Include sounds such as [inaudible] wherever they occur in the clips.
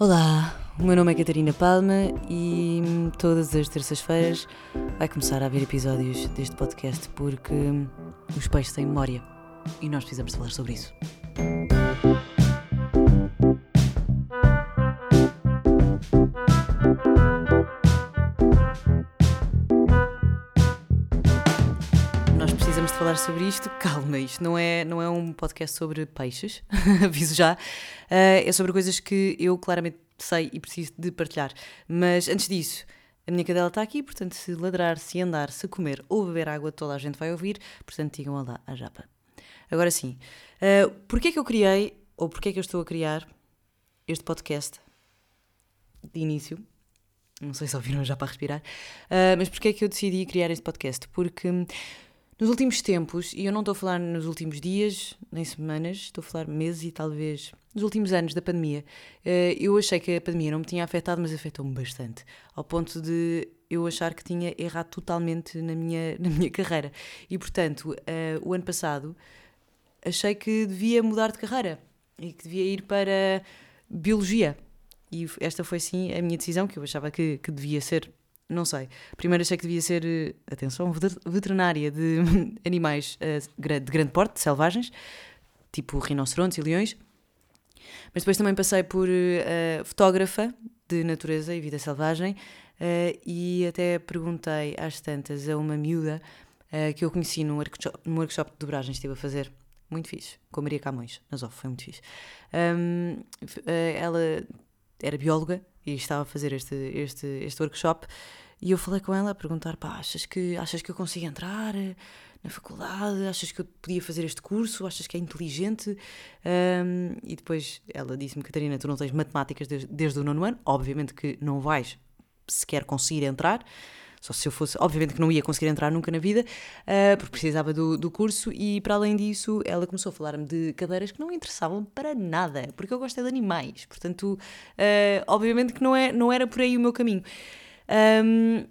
Olá, o meu nome é Catarina Palma e todas as terças-feiras vai começar a haver episódios deste podcast porque os peixes têm memória e nós precisamos falar sobre isso. Sobre isto. [laughs] Calma, isto não é, não é um podcast sobre peixes, [laughs] aviso já. Uh, é sobre coisas que eu claramente sei e preciso de partilhar. Mas antes disso, a minha cadela está aqui, portanto, se ladrar, se andar, se comer ou beber água, toda a gente vai ouvir. Portanto, digam lá a japa. Agora sim, uh, porquê é que eu criei, ou porquê é que eu estou a criar este podcast de início? Não sei se ouviram já para respirar, uh, mas porquê é que eu decidi criar este podcast? Porque nos últimos tempos, e eu não estou a falar nos últimos dias, nem semanas, estou a falar meses e talvez nos últimos anos da pandemia, eh, eu achei que a pandemia não me tinha afetado, mas afetou-me bastante, ao ponto de eu achar que tinha errado totalmente na minha, [laughs] na minha carreira. E portanto, eh, o ano passado achei que devia mudar de carreira e que devia ir para biologia. E esta foi sim a minha decisão, que eu achava que, que devia ser não sei. Primeiro achei que devia ser, eh, atenção, veterinária de [laughs] animais eh, de grande porte, selvagens, tipo rinocerontes e leões. Mas depois também passei por uh, fotógrafa de natureza e vida selvagem uh, e até perguntei às tantas a uma miúda uh, que eu conheci num workshop, num workshop de dobragens que estive a fazer. Muito fixe, com a Maria Camões, na ZOF, foi muito fixe. Um, ela era bióloga e estava a fazer este, este, este workshop e eu falei com ela a perguntar, pá, achas que, achas que eu consigo entrar eh, na faculdade? Achas que eu podia fazer este curso? Achas que é inteligente? Um, e depois ela disse-me, Catarina, tu não tens matemáticas desde, desde o nono ano, obviamente que não vais sequer conseguir entrar, só se eu fosse, obviamente que não ia conseguir entrar nunca na vida, uh, porque precisava do, do curso, e para além disso, ela começou a falar-me de cadeiras que não interessavam para nada, porque eu gosto é de animais, portanto, uh, obviamente que não, é, não era por aí o meu caminho. Um,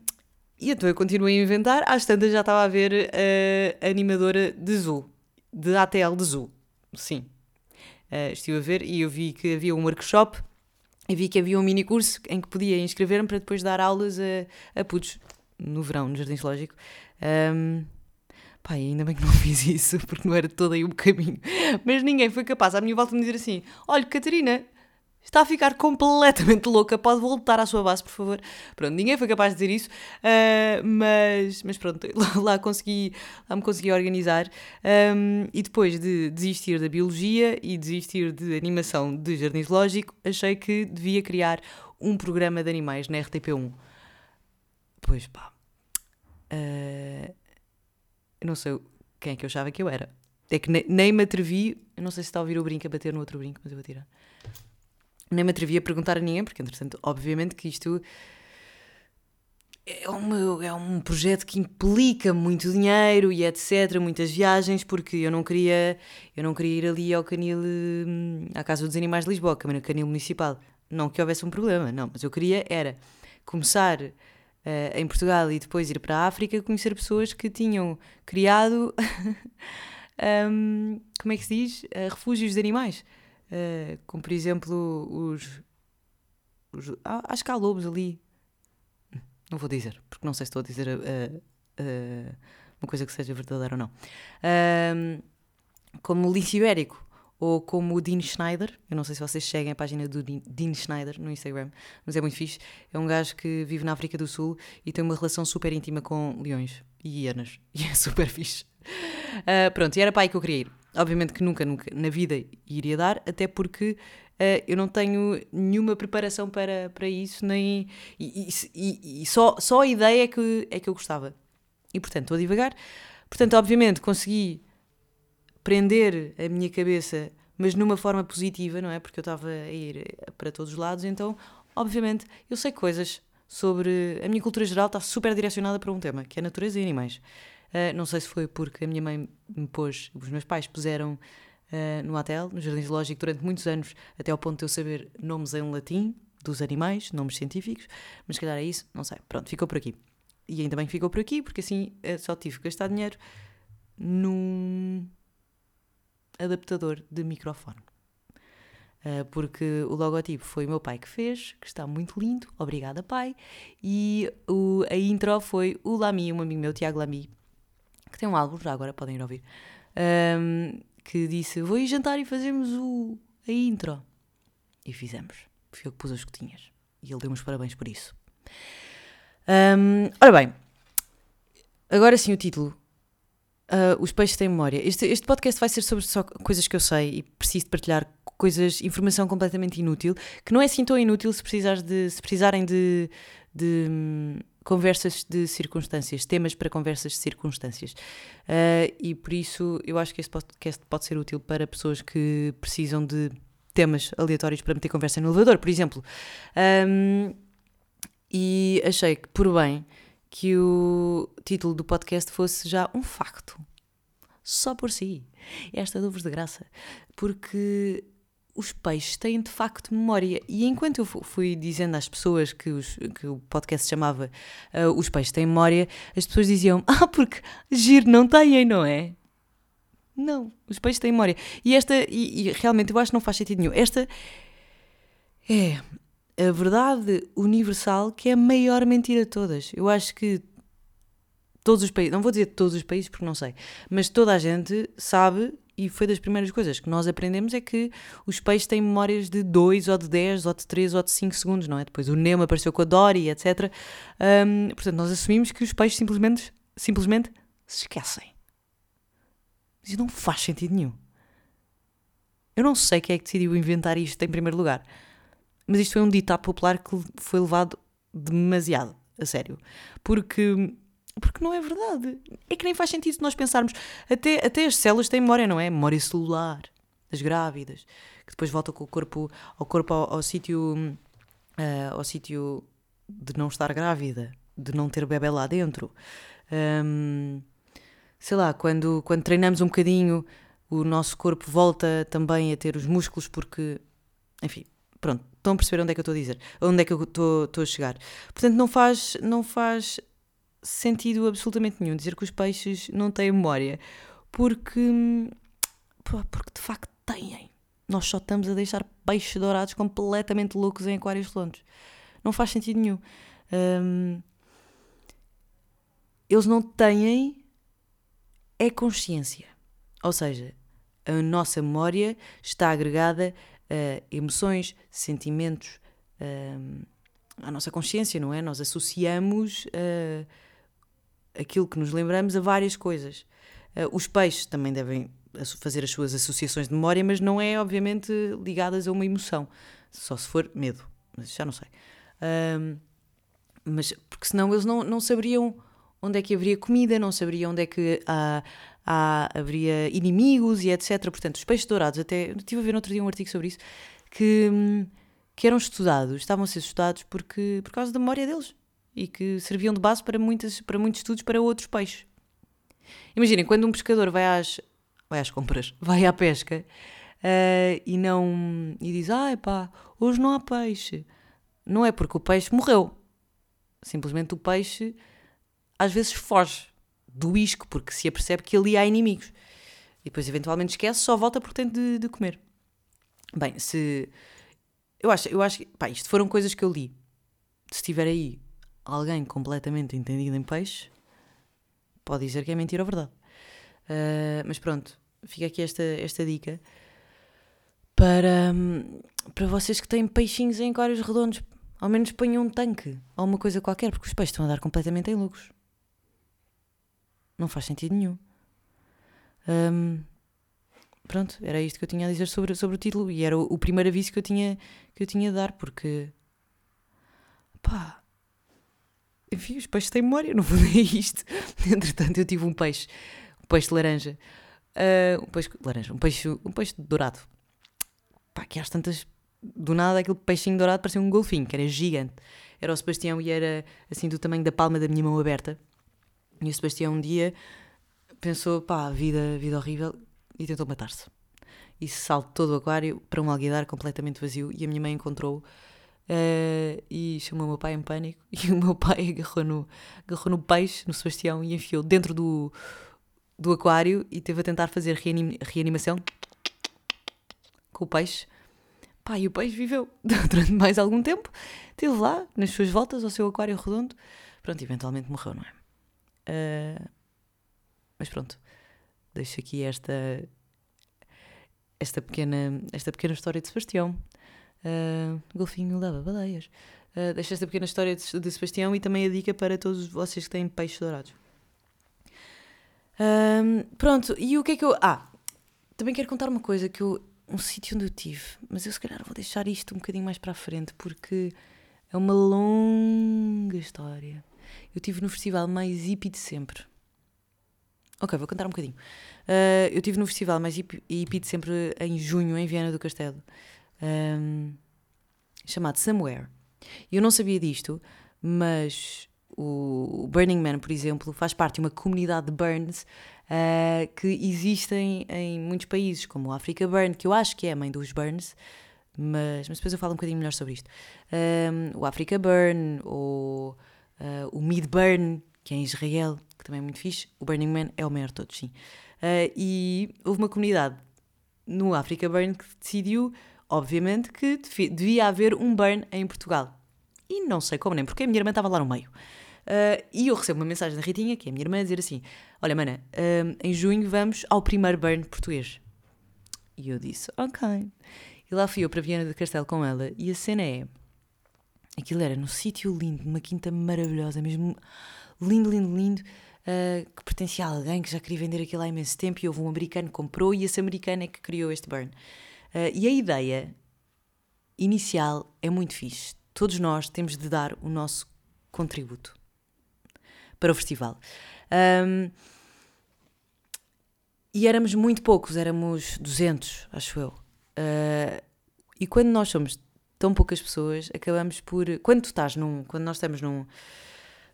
e então eu continuei a inventar, às tantas já estava a ver a animadora de Zoo, de ATL de Zoo, sim. Uh, estive a ver e eu vi que havia um workshop e vi que havia um mini curso em que podia inscrever-me para depois dar aulas a, a putos no verão, no Jardim Zoológico. Um, Pai, ainda bem que não [laughs] fiz isso, porque não era todo aí o caminho. Mas ninguém foi capaz à minha volta de me dizer assim: olha, Catarina, está a ficar completamente louca, pode voltar à sua base, por favor. Pronto, ninguém foi capaz de dizer isso, uh, mas, mas pronto, [laughs] lá, lá, consegui, lá me consegui organizar. Um, e depois de desistir da biologia e desistir de animação de jardim zoológico, achei que devia criar um programa de animais na RTP1. Pois pá. Uh, eu não sei quem é que eu achava que eu era. É que nem me atrevi. Eu não sei se está a ouvir o brinco a bater no outro brinco, mas eu vou tirar nem me atrevi a perguntar a ninguém, porque entretanto, obviamente que isto é, uma, é um projeto que implica muito dinheiro e etc, muitas viagens, porque eu não queria, eu não queria ir ali ao canil, hum, à Casa dos Animais de Lisboa, no canil municipal. Não que houvesse um problema, não, mas eu queria era começar uh, em Portugal e depois ir para a África, conhecer pessoas que tinham criado, [laughs] um, como é que se diz? Uh, refúgios de animais. Uh, como por exemplo os, os. Ah, acho que há lobos ali. Não vou dizer, porque não sei se estou a dizer uma coisa que seja verdadeira ou não. como o lince ibérico ou como o Dean Schneider. Eu não sei se vocês seguem a página do Dean Schneider no Instagram, mas é muito fixe. É um gajo que vive na África do Sul e tem uma relação super íntima com leões e hienas. [laughs] E é super fixe. Uh, pronto, e era para aí que eu queria ir. Obviamente que nunca, nunca na vida iria dar, até porque uh, eu não tenho nenhuma preparação para, para isso, nem. E, e, e, só, só a ideia é que, é que eu gostava. E portanto, estou a divagar. Portanto, obviamente, consegui prender a minha cabeça, mas numa forma positiva, não é? Porque eu estava a ir para todos os lados, então, obviamente, eu sei coisas sobre. A minha cultura geral está super direcionada para um tema, que é natureza e animais. Uh, não sei se foi porque a minha mãe me pôs, os meus pais puseram uh, no hotel, no Jardim Zoológico, durante muitos anos, até ao ponto de eu saber nomes em latim dos animais, nomes científicos, mas se calhar é isso, não sei. Pronto, ficou por aqui. E ainda bem que ficou por aqui, porque assim só tive que gastar dinheiro num adaptador de microfone. Uh, porque o logotipo foi o meu pai que fez, que está muito lindo, obrigada pai, e o, a intro foi o Lami, um amigo meu, Tiago Lami, que tem um álbum, já agora podem ir ouvir, um, que disse, vou ir jantar e fazemos o, a intro. E fizemos. Fui eu que pus as gotinhas. E ele deu-me os parabéns por isso. Um, ora bem, agora sim o título. Uh, os peixes têm memória. Este, este podcast vai ser sobre só coisas que eu sei e preciso de partilhar coisas, informação completamente inútil, que não é assim tão inútil se, precisares de, se precisarem de, de hum, conversas de circunstâncias, temas para conversas de circunstâncias. Uh, e por isso eu acho que este podcast pode ser útil para pessoas que precisam de temas aleatórios para meter conversa no elevador, por exemplo. Um, e achei que, por bem, que o título do podcast fosse já um facto. Só por si. Esta dou-vos de graça. Porque os peixes têm de facto memória. E enquanto eu fui dizendo às pessoas que, os, que o podcast se chamava uh, Os Peixes Têm Memória, as pessoas diziam: [laughs] Ah, porque giro não têm, não é? Não, os peixes têm memória. E esta, e, e realmente eu acho que não faz sentido nenhum. Esta é a verdade universal que é a maior mentira de todas. Eu acho que todos os países, não vou dizer todos os países porque não sei, mas toda a gente sabe e foi das primeiras coisas que nós aprendemos é que os peixes têm memórias de 2 ou de 10 ou de 3 ou de 5 segundos, não é? Depois o Nemo apareceu com a Dory, etc. Um, portanto, nós assumimos que os peixes simplesmente, simplesmente se esquecem. Isso não faz sentido nenhum. Eu não sei quem é que decidiu inventar isto em primeiro lugar, mas isto foi um ditado popular que foi levado demasiado a sério. Porque porque não é verdade. É que nem faz sentido se nós pensarmos. Até, até as células têm memória, não é? Memória celular das grávidas, que depois volta com o corpo ao corpo ao, ao sítio uh, ao sítio de não estar grávida, de não ter bebê lá dentro. Um, sei lá, quando, quando treinamos um bocadinho, o nosso corpo volta também a ter os músculos, porque, enfim, pronto, estão a perceber onde é que eu estou a dizer, onde é que eu estou, a chegar. Portanto, não faz, não faz sentido absolutamente nenhum dizer que os peixes não têm memória, porque, porque de facto têm. Nós só estamos a deixar peixes dourados completamente loucos em aquários redondos. Não faz sentido nenhum. Um, eles não têm é consciência. Ou seja, a nossa memória está agregada a emoções, sentimentos, a, a nossa consciência, não é? Nós associamos. Uh, aquilo que nos lembramos a várias coisas. Uh, os peixes também devem fazer as suas associações de memória, mas não é, obviamente, ligadas a uma emoção. Só se for medo, mas já não sei. Uh, mas porque senão eles não, não saberiam onde é que haveria comida, não saberiam onde é que há, há, haveria inimigos e etc. Portanto, os peixes dourados, até estive a ver outro dia um artigo sobre isso, que, que eram estudados, estavam a ser estudados porque, por causa da memória deles e que serviam de base para, muitas, para muitos estudos para outros peixes. Imaginem, quando um pescador vai às, vai às compras, [laughs] vai à pesca uh, e não e diz: Ah, pá, hoje não há peixe. Não é porque o peixe morreu. Simplesmente o peixe às vezes foge do isco porque se apercebe que ali há inimigos. E depois eventualmente esquece, só volta porque tem de, de comer. Bem, se. Eu acho, eu acho que. Pá, isto foram coisas que eu li. Se estiver aí alguém completamente entendido em peixe pode dizer que é mentira ou verdade. Uh, mas pronto, fica aqui esta, esta dica para, para vocês que têm peixinhos em aquários redondos. Ao menos ponham um tanque ou uma coisa qualquer, porque os peixes estão a dar completamente em lucros. Não faz sentido nenhum. Um, pronto, era isto que eu tinha a dizer sobre, sobre o título e era o, o primeiro aviso que eu tinha que eu tinha a dar, porque pá, enfim, os peixes têm memória, não vou [laughs] ler isto. Entretanto, eu tive um peixe, um peixe de laranja, uh, um peixe laranja, um peixe, um peixe dourado. Pá, que às tantas, do nada, aquele peixinho dourado parecia um golfinho, que era gigante. Era o Sebastião e era assim do tamanho da palma da minha mão aberta. E o Sebastião um dia pensou, pá, vida, vida horrível, e tentou matar-se. E saltou do aquário para um alguidar completamente vazio e a minha mãe encontrou-o Uh, e chamou o meu pai em pânico [laughs] e o meu pai agarrou no, agarrou no peixe, no Sebastião, e enfiou dentro do, do aquário e teve a tentar fazer reanim, reanimação com o peixe Pá, e o peixe viveu [laughs] durante mais algum tempo, esteve lá, nas suas voltas, ao seu aquário redondo. Pronto, eventualmente morreu, não é? Uh, mas pronto, deixo aqui esta, esta, pequena, esta pequena história de Sebastião. Uh, golfinho lava baleias. Uh, deixo esta pequena história de, de Sebastião e também a dica para todos vocês que têm peixes dourados. Um, pronto, e o que é que eu. Ah, também quero contar uma coisa que eu. Um sítio onde eu tive, mas eu se calhar vou deixar isto um bocadinho mais para a frente porque é uma longa história. Eu tive no festival mais hippie de sempre. Ok, vou contar um bocadinho. Uh, eu tive no festival mais hippie de sempre em junho, em Viana do Castelo, um, chamado Somewhere. Eu não sabia disto, mas o Burning Man, por exemplo, faz parte de uma comunidade de burns uh, que existem em muitos países, como o Africa Burn, que eu acho que é a mãe dos burns, mas, mas depois eu falo um bocadinho melhor sobre isto. Um, o Africa Burn, ou uh, o Mid Burn, que é em Israel, que também é muito fixe. O Burning Man é o maior de todos, sim. Uh, e houve uma comunidade no Africa Burn que decidiu, obviamente, que devia haver um burn em Portugal. E não sei como nem porque a minha irmã estava lá no meio. Uh, e eu recebo uma mensagem da Ritinha, que é a minha irmã, a dizer assim: Olha, mana, em junho vamos ao primeiro burn português. E eu disse: Ok. E lá fui eu para Viana do Castelo com ela, e a cena é. Aquilo era no sítio lindo, numa quinta maravilhosa, mesmo lindo, lindo, lindo, uh, que pertencia a alguém que já queria vender aquilo há imenso tempo e houve um americano que comprou e esse americano é que criou este burn. e a ideia inicial é muito fixe. Todos nós temos de dar o nosso contributo para o festival. Um, e éramos muito poucos, éramos 200, acho eu. Uh, e quando nós somos tão poucas pessoas, acabamos por. Quando tu estás num. Quando nós estamos num.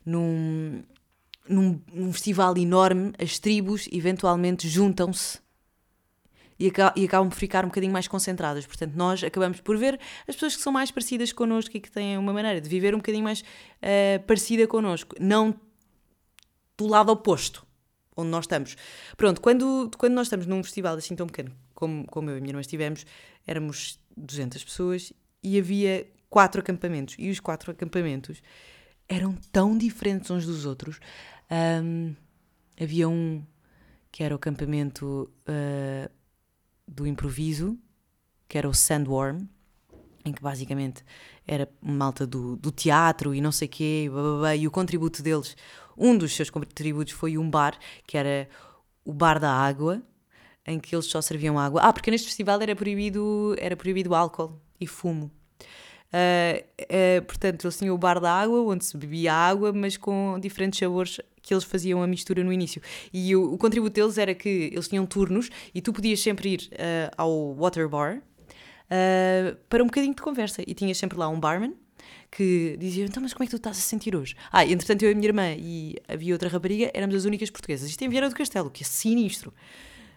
num num, num festival enorme, as tribos eventualmente juntam-se e, acabam por ficar um bocadinho mais concentradas. Portanto, nós acabamos por ver as pessoas que são mais parecidas connosco e que têm uma maneira de viver um bocadinho mais uh, parecida connosco. Não do lado oposto, onde nós estamos. Pronto, quando, quando nós estamos num festival assim tão pequeno, como, como eu e a minha irmã estivemos, éramos 200 pessoas e havia quatro acampamentos. E os quatro acampamentos eram tão diferentes uns dos outros. Um, havia um que era o acampamento uh, do improviso, que era o Sandworm, em que basicamente era malta do, do teatro e não sei quê, blá, blá, blá, e o contributo deles, um dos seus contributos foi um bar, que era o Bar da Água, em que eles só serviam água. Ah, porque neste festival era proibido, era proibido álcool e fumo. Uh, uh, portanto, eles tinham o bar da água, onde se bebia água, mas com diferentes sabores que eles faziam a mistura no início. E o, o contributo deles era que eles tinham turnos e tu podias sempre ir uh, ao water bar para um bocadinho de conversa. E tinhas sempre lá um barman que dizia então, mas como é que tu estás a sentir hoje? Ah, entretanto eu e a minha irmã e havia outra rapariga, éramos as únicas portuguesas. Isto em Vieira do Castelo, que é sinistro.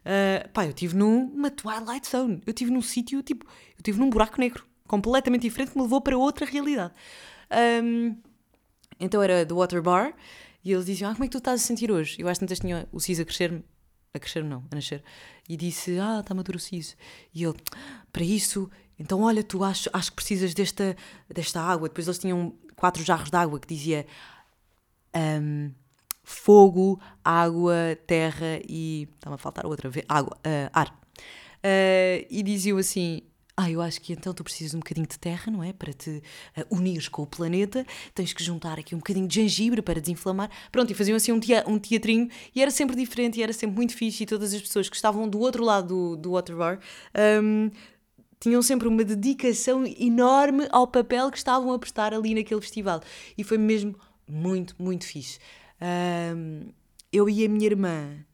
Uh, pá, eu estive numa Twilight Zone. Eu estive num sítio, tipo, eu estive num buraco negro, completamente diferente, que me levou para outra realidade. Um, então era do Water Bar e eles diziam, ah, como é que tu estás a sentir hoje? Eu acho que tantas tinha o CIS a crescer-me, a crescer não, a nascer. E disse, ah, está maduro o CIS. E ele, para isso então, olha, tu acho, acho que precisas desta, desta água. Depois eles tinham quatro jarros de água que dizia um, fogo, água, terra e. Estava a faltar outra vez. Água, uh, ar. Uh, e diziam assim: ah, eu acho que então tu precisas de um bocadinho de terra, não é? Para te uh, unires com o planeta, tens que juntar aqui um bocadinho de gengibre para desinflamar. Pronto, e faziam assim um, tea, um teatrinho e era sempre diferente e era sempre muito fixe. E todas as pessoas que estavam do outro lado do, do water bar um, tinham sempre uma dedicação enorme ao papel que estavam a prestar ali naquele festival. E foi mesmo muito, muito fixe. Um, eu e a minha irmã,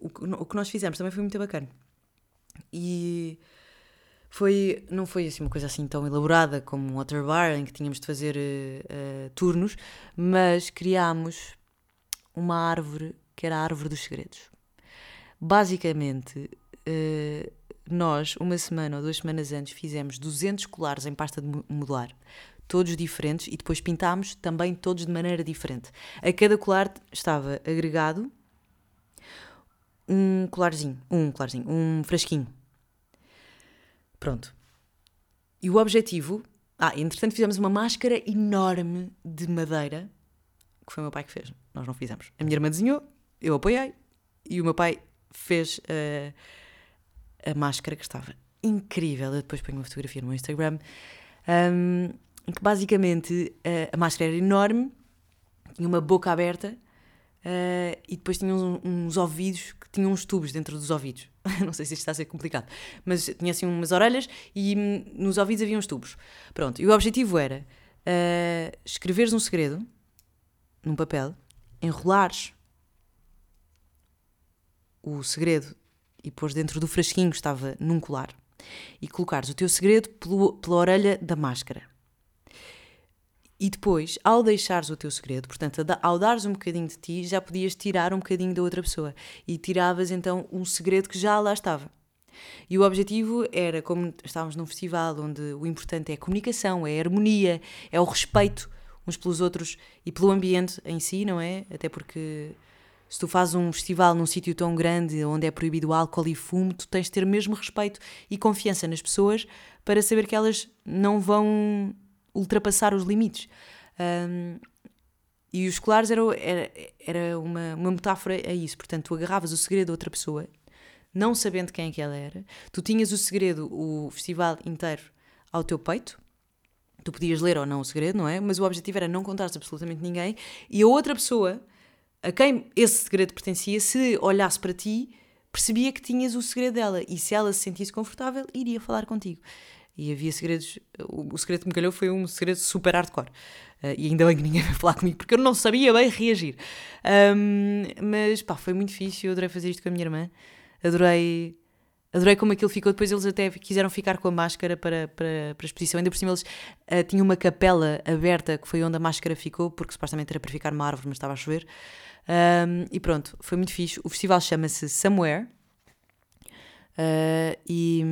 o que, o que nós fizemos também foi muito bacana. E foi, não foi assim uma coisa assim tão elaborada como um water bar em que tínhamos de fazer uh, turnos, mas criámos uma árvore que era a árvore dos segredos. Basicamente, uh, nós, uma semana ou duas semanas antes, fizemos 200 colares em pasta de modelar, todos diferentes, e depois pintámos também todos de maneira diferente. A cada colar estava agregado um colarzinho, um colarzinho, um frasquinho. Pronto. e o objetivo. Ah, entretanto fizemos uma máscara enorme de madeira, que foi o meu pai que fez. Nós não fizemos. A minha irmã desenhou, eu apoiei, e o meu pai fez uh, a máscara que estava incrível. Eu depois ponho uma fotografia no meu Instagram. Um, que basicamente uh, a máscara era enorme, tinha uma boca aberta uh, e depois tinha uns, uns, ouvidos que tinham uns tubos dentro dos ouvidos. [laughs] Não sei se isto está a ser complicado, mas tinha assim umas orelhas e hum, nos ouvidos havia uns tubos. Pronto, e o objetivo era uh, escreveres um segredo num papel, enrolares o segredo e pôs dentro do frasquinho que estava num colar e colocares o teu segredo pelo, pela orelha da máscara. E depois, ao deixares o teu segredo, portanto, ao dares um bocadinho de ti, já podias tirar um bocadinho da outra pessoa. E tiravas então um segredo que já lá estava. E o objetivo era, como estávamos num festival onde o importante é a comunicação, é a harmonia, é o respeito uns pelos outros e pelo ambiente em si, não é? Até porque se tu fazes um festival num sítio tão grande onde é proibido álcool e fumo, tu tens de ter mesmo respeito e confiança nas pessoas para saber que elas não vão ultrapassar os limites. Um, e os colares era, era, era uma, uma metáfora a isso. Portanto, tu agarravas o segredo de outra pessoa, não sabendo quem é que ela era, tu tinhas o segredo, o festival inteiro, ao teu peito. Tu podias ler ou não o segredo, não é? Mas o objetivo era não contares absolutamente ninguém. E a outra pessoa, a quem esse segredo pertencia, se olhasse para ti, percebia que tinhas o segredo dela. E se ela se sentisse confortável, iria falar contigo. E havia segredos. O, o segredo que me calhou foi um segredo super hardcore. Uh, e ainda bem que ninguém [laughs] vai falar comigo, porque eu não sabia bem reagir. Um, mas pá, foi muito difícil. Eu adorei fazer isto com a minha irmã. Adorei. Adorei como aquilo ficou. Depois eles até quiseram ficar com a máscara para, para, para a exposição. Ainda por cima eles uh, tinham uma capela aberta que foi onde a máscara ficou, porque supostamente era para ficar numa árvore, mas estava a chover. Um, e pronto, foi muito fixe. O festival chama-se Somewhere. Uh, e,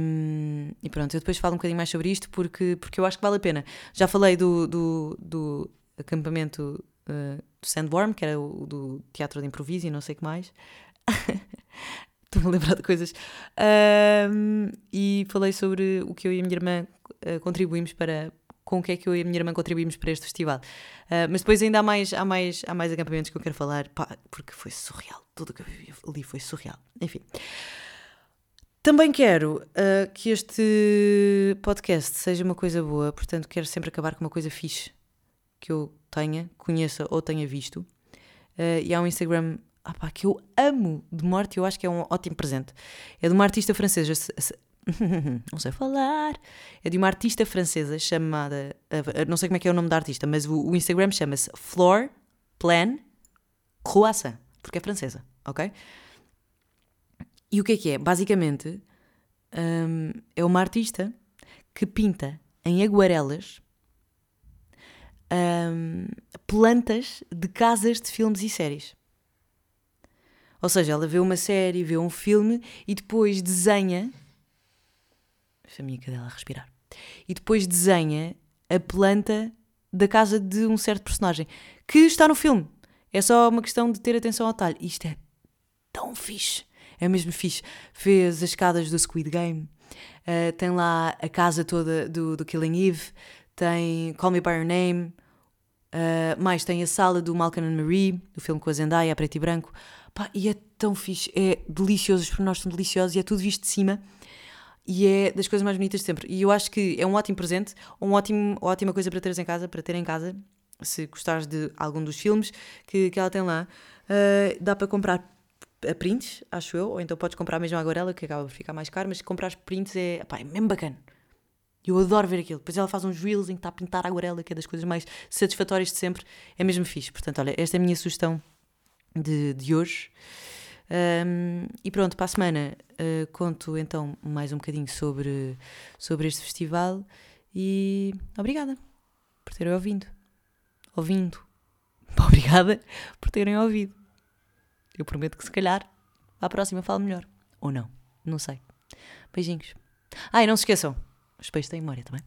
e, pronto, eu depois falo um bocadinho mais sobre isto porque, porque eu acho que vale a pena. Já falei do, do, do acampamento uh, do Sandworm, que era o do teatro de improviso e não sei o que mais. [laughs] Estou-me a lembrar de coisas. Uh, e falei sobre o que eu e a minha irmã contribuímos para. Com o que é que eu e a minha irmã contribuímos para este festival. mas depois ainda há mais, há, mais, há mais acampamentos que eu quero falar, pá, porque foi surreal. Tudo o que eu vivi ali foi surreal. Enfim. Também quero uh, que este podcast seja uma coisa boa, portanto, quero sempre acabar com uma coisa fixe que eu tenha, conheça ou tenha visto. Uh, e há um Instagram ah que eu amo de morte, eu acho que é um ótimo presente. É de uma artista francesa, [laughs] não sei falar, é de uma artista francesa chamada, não sei como é que é o nome da artista, mas o, o Instagram chama-se Flor Plan Croissant, porque é francesa, ok? E o que é que é? Basicamente, um, é uma artista que pinta em aguarelas um, plantas de casas de filmes e séries. Ou seja, ela vê uma série, vê um filme e depois desenha. Deixa a minha cadela respirar. E depois desenha a planta da casa de um certo personagem que está no filme. É só uma questão de ter atenção ao detalhe. Isto é tão fixe é mesmo fixe. Fez as escadas do Squid Game, uh, tem lá a casa toda do, do Killing Eve, tem Call Me By Your Name, uh, mais tem a sala do Malcolm and Marie, do filme com a Zendaya, a preto e branco. Pá, e é tão fixe, é delicioso, os pormenores são deliciosos e é tudo visto de cima. E é das coisas mais bonitas de sempre. E eu acho que é um ótimo presente, um ótimo, ótima coisa para teres em casa, para ter em casa, se gostares de algum dos filmes que, que ela tem lá. Uh, dá para comprar a prints, acho eu, ou então podes comprar mesmo a aguarela, que acaba por ficar mais caro, mas se comprares prints é, pá, é mesmo bacana. Eu adoro ver aquilo. Depois ela faz uns reels em que está a pintar a aguarela, que é das coisas mais satisfatórias de sempre. É mesmo fixe. Portanto, olha, esta é a minha sugestão de, de hoje. Um, e pronto, para a semana uh, conto então mais um bocadinho sobre, sobre este festival e obrigada por terem ouvido. Ouvindo. [laughs] Obrigada por terem ouvido. Eu prometo que se calhar à próxima falo melhor. Ou não. Não sei. Beijinhos. Ah, e não se esqueçam. Os peixes têm memória também.